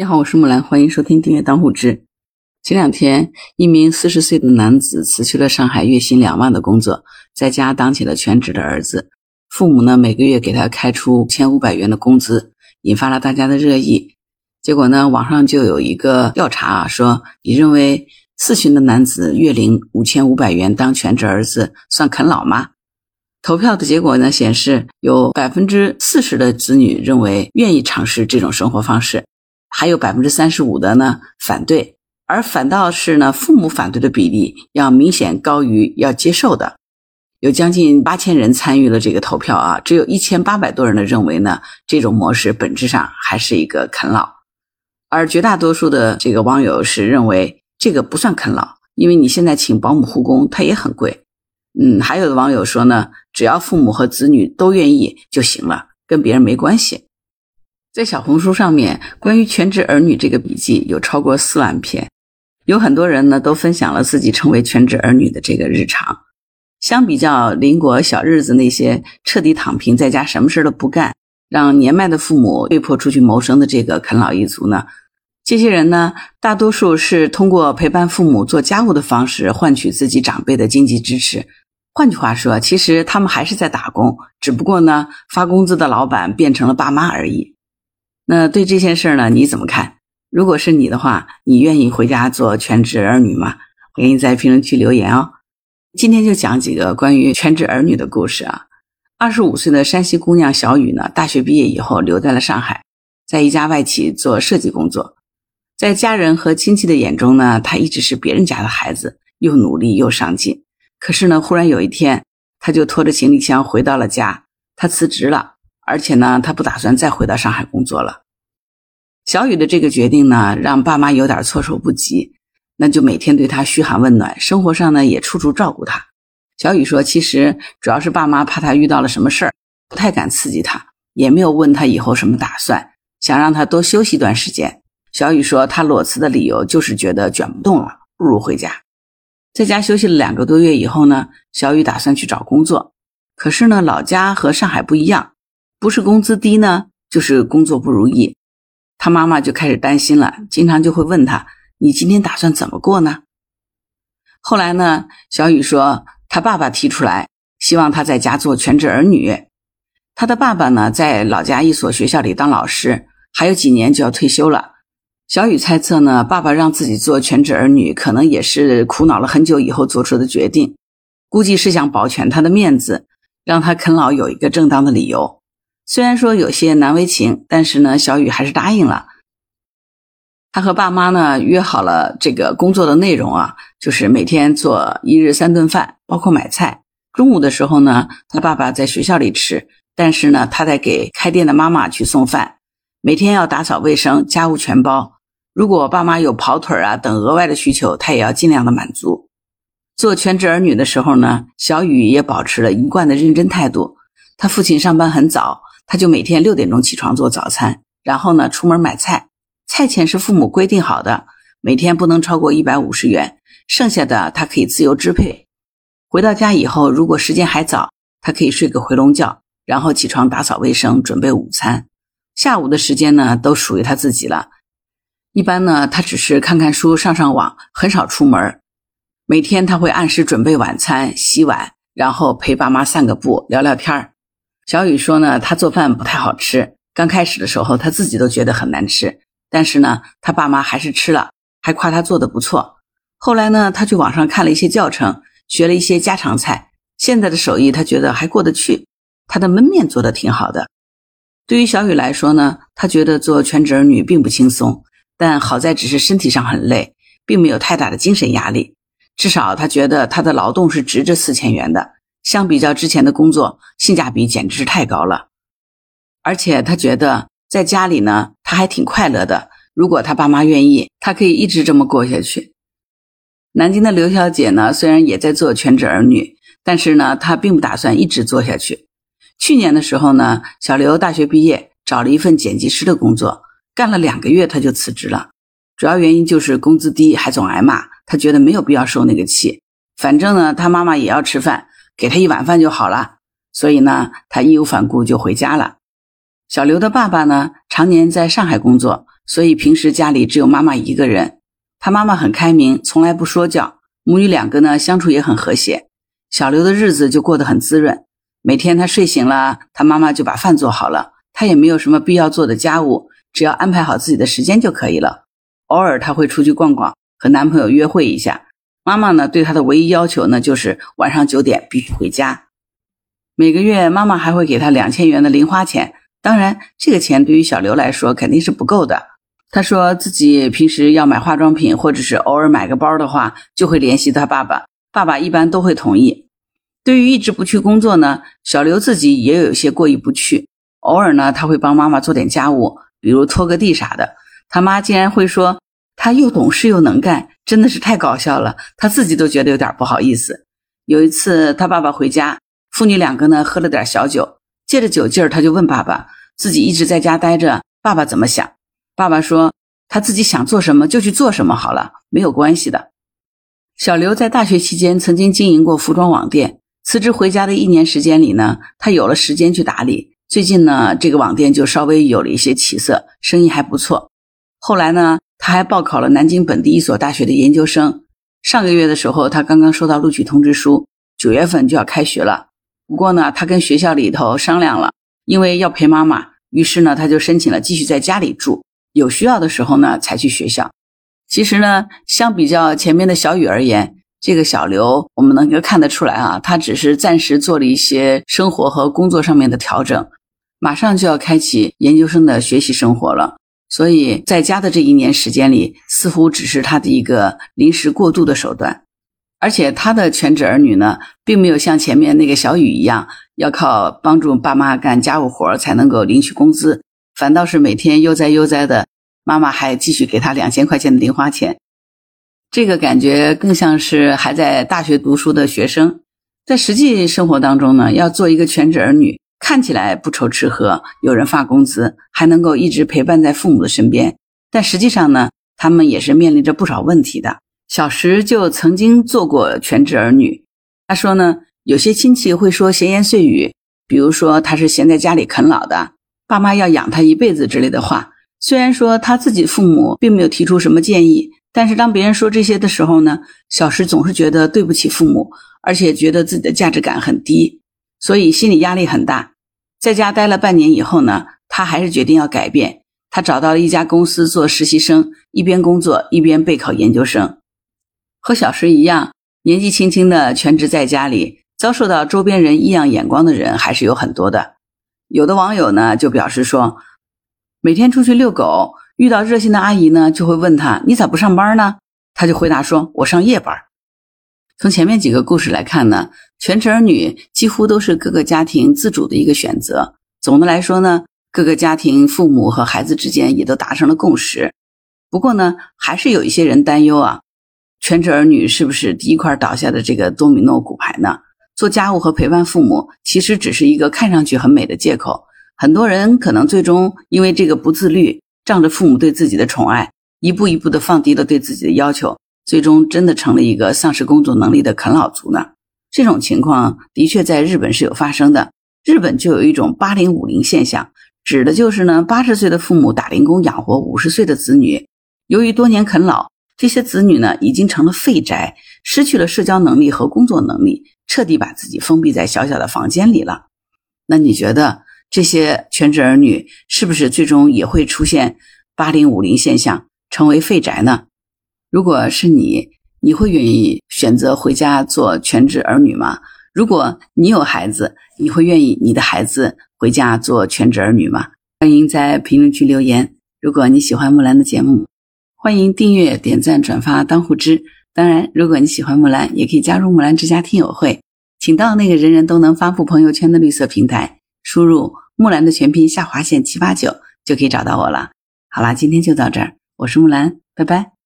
你好，我是木兰，欢迎收听订阅当户知。前两天，一名四十岁的男子辞去了上海月薪两万的工作，在家当起了全职的儿子。父母呢，每个月给他开出千五百元的工资，引发了大家的热议。结果呢，网上就有一个调查啊，说你认为四旬的男子月领五千五百元当全职儿子算啃老吗？投票的结果呢，显示有百分之四十的子女认为愿意尝试这种生活方式。还有百分之三十五的呢反对，而反倒是呢父母反对的比例要明显高于要接受的，有将近八千人参与了这个投票啊，只有一千八百多人的认为呢这种模式本质上还是一个啃老，而绝大多数的这个网友是认为这个不算啃老，因为你现在请保姆护工他也很贵，嗯，还有的网友说呢只要父母和子女都愿意就行了，跟别人没关系。在小红书上面，关于全职儿女这个笔记有超过四万篇，有很多人呢都分享了自己成为全职儿女的这个日常。相比较邻国小日子那些彻底躺平在家什么事都不干，让年迈的父母被迫出去谋生的这个啃老一族呢，这些人呢大多数是通过陪伴父母做家务的方式换取自己长辈的经济支持。换句话说，其实他们还是在打工，只不过呢发工资的老板变成了爸妈而已。那对这件事呢，你怎么看？如果是你的话，你愿意回家做全职儿女吗？欢迎在评论区留言哦。今天就讲几个关于全职儿女的故事啊。二十五岁的山西姑娘小雨呢，大学毕业以后留在了上海，在一家外企做设计工作。在家人和亲戚的眼中呢，她一直是别人家的孩子，又努力又上进。可是呢，忽然有一天，她就拖着行李箱回到了家，她辞职了。而且呢，他不打算再回到上海工作了。小雨的这个决定呢，让爸妈有点措手不及，那就每天对他嘘寒问暖，生活上呢也处处照顾他。小雨说，其实主要是爸妈怕他遇到了什么事儿，不太敢刺激他，也没有问他以后什么打算，想让他多休息一段时间。小雨说，他裸辞的理由就是觉得卷不动了，不如回家。在家休息了两个多月以后呢，小雨打算去找工作，可是呢，老家和上海不一样。不是工资低呢，就是工作不如意，他妈妈就开始担心了，经常就会问他：“你今天打算怎么过呢？”后来呢，小雨说，他爸爸提出来，希望他在家做全职儿女。他的爸爸呢，在老家一所学校里当老师，还有几年就要退休了。小雨猜测呢，爸爸让自己做全职儿女，可能也是苦恼了很久以后做出的决定，估计是想保全他的面子，让他啃老有一个正当的理由。虽然说有些难为情，但是呢，小雨还是答应了。他和爸妈呢约好了这个工作的内容啊，就是每天做一日三顿饭，包括买菜。中午的时候呢，他爸爸在学校里吃，但是呢，他在给开店的妈妈去送饭。每天要打扫卫生，家务全包。如果爸妈有跑腿啊等额外的需求，他也要尽量的满足。做全职儿女的时候呢，小雨也保持了一贯的认真态度。他父亲上班很早。他就每天六点钟起床做早餐，然后呢出门买菜，菜钱是父母规定好的，每天不能超过一百五十元，剩下的他可以自由支配。回到家以后，如果时间还早，他可以睡个回笼觉，然后起床打扫卫生，准备午餐。下午的时间呢都属于他自己了。一般呢他只是看看书、上上网，很少出门。每天他会按时准备晚餐、洗碗，然后陪爸妈散个步、聊聊天儿。小雨说呢，他做饭不太好吃。刚开始的时候，他自己都觉得很难吃。但是呢，他爸妈还是吃了，还夸他做的不错。后来呢，他去网上看了一些教程，学了一些家常菜。现在的手艺，他觉得还过得去。他的焖面做的挺好的。对于小雨来说呢，他觉得做全职儿女并不轻松，但好在只是身体上很累，并没有太大的精神压力。至少他觉得他的劳动是值这四千元的。相比较之前的工作，性价比简直是太高了。而且他觉得在家里呢，他还挺快乐的。如果他爸妈愿意，他可以一直这么过下去。南京的刘小姐呢，虽然也在做全职儿女，但是呢，她并不打算一直做下去。去年的时候呢，小刘大学毕业，找了一份剪辑师的工作，干了两个月他就辞职了。主要原因就是工资低，还总挨骂。他觉得没有必要受那个气，反正呢，他妈妈也要吃饭。给他一碗饭就好了，所以呢，他义无反顾就回家了。小刘的爸爸呢，常年在上海工作，所以平时家里只有妈妈一个人。他妈妈很开明，从来不说教，母女两个呢相处也很和谐。小刘的日子就过得很滋润。每天他睡醒了，他妈妈就把饭做好了，他也没有什么必要做的家务，只要安排好自己的时间就可以了。偶尔他会出去逛逛，和男朋友约会一下。妈妈呢，对他的唯一要求呢，就是晚上九点必须回家。每个月，妈妈还会给他两千元的零花钱。当然，这个钱对于小刘来说肯定是不够的。他说自己平时要买化妆品，或者是偶尔买个包的话，就会联系他爸爸，爸爸一般都会同意。对于一直不去工作呢，小刘自己也有些过意不去。偶尔呢，他会帮妈妈做点家务，比如拖个地啥的。他妈竟然会说他又懂事又能干，真的是太搞笑了。他自己都觉得有点不好意思。有一次他爸爸回家，父女两个呢喝了点小酒。借着酒劲儿，他就问爸爸：“自己一直在家待着，爸爸怎么想？”爸爸说：“他自己想做什么就去做什么好了，没有关系的。”小刘在大学期间曾经经营过服装网店，辞职回家的一年时间里呢，他有了时间去打理。最近呢，这个网店就稍微有了一些起色，生意还不错。后来呢，他还报考了南京本地一所大学的研究生。上个月的时候，他刚刚收到录取通知书，九月份就要开学了。不过呢，他跟学校里头商量了，因为要陪妈妈，于是呢，他就申请了继续在家里住，有需要的时候呢才去学校。其实呢，相比较前面的小雨而言，这个小刘我们能够看得出来啊，他只是暂时做了一些生活和工作上面的调整，马上就要开启研究生的学习生活了。所以在家的这一年时间里，似乎只是他的一个临时过渡的手段。而且他的全职儿女呢，并没有像前面那个小雨一样，要靠帮助爸妈干家务活才能够领取工资，反倒是每天悠哉悠哉的，妈妈还继续给他两千块钱的零花钱。这个感觉更像是还在大学读书的学生，在实际生活当中呢，要做一个全职儿女，看起来不愁吃喝，有人发工资，还能够一直陪伴在父母的身边，但实际上呢，他们也是面临着不少问题的。小石就曾经做过全职儿女，他说呢，有些亲戚会说闲言碎语，比如说他是闲在家里啃老的，爸妈要养他一辈子之类的话。虽然说他自己父母并没有提出什么建议，但是当别人说这些的时候呢，小石总是觉得对不起父母，而且觉得自己的价值感很低，所以心理压力很大。在家待了半年以后呢，他还是决定要改变，他找到了一家公司做实习生，一边工作一边备考研究生。和小石一样，年纪轻轻的全职在家里，遭受到周边人异样眼光的人还是有很多的。有的网友呢就表示说，每天出去遛狗，遇到热心的阿姨呢，就会问他：“你咋不上班呢？”他就回答说：“我上夜班。”从前面几个故事来看呢，全职儿女几乎都是各个家庭自主的一个选择。总的来说呢，各个家庭父母和孩子之间也都达成了共识。不过呢，还是有一些人担忧啊。全职儿女是不是第一块倒下的这个多米诺骨牌呢？做家务和陪伴父母，其实只是一个看上去很美的借口。很多人可能最终因为这个不自律，仗着父母对自己的宠爱，一步一步的放低了对自己的要求，最终真的成了一个丧失工作能力的啃老族呢。这种情况的确在日本是有发生的。日本就有一种八零五零现象，指的就是呢，八十岁的父母打零工养活五十岁的子女，由于多年啃老。这些子女呢，已经成了废宅，失去了社交能力和工作能力，彻底把自己封闭在小小的房间里了。那你觉得这些全职儿女是不是最终也会出现八零五零现象，成为废宅呢？如果是你，你会愿意选择回家做全职儿女吗？如果你有孩子，你会愿意你的孩子回家做全职儿女吗？欢迎在评论区留言。如果你喜欢木兰的节目。欢迎订阅、点赞、转发、当护知。当然，如果你喜欢木兰，也可以加入木兰之家听友会，请到那个人人都能发布朋友圈的绿色平台，输入木兰的全拼下划线七八九，就可以找到我了。好啦，今天就到这儿，我是木兰，拜拜。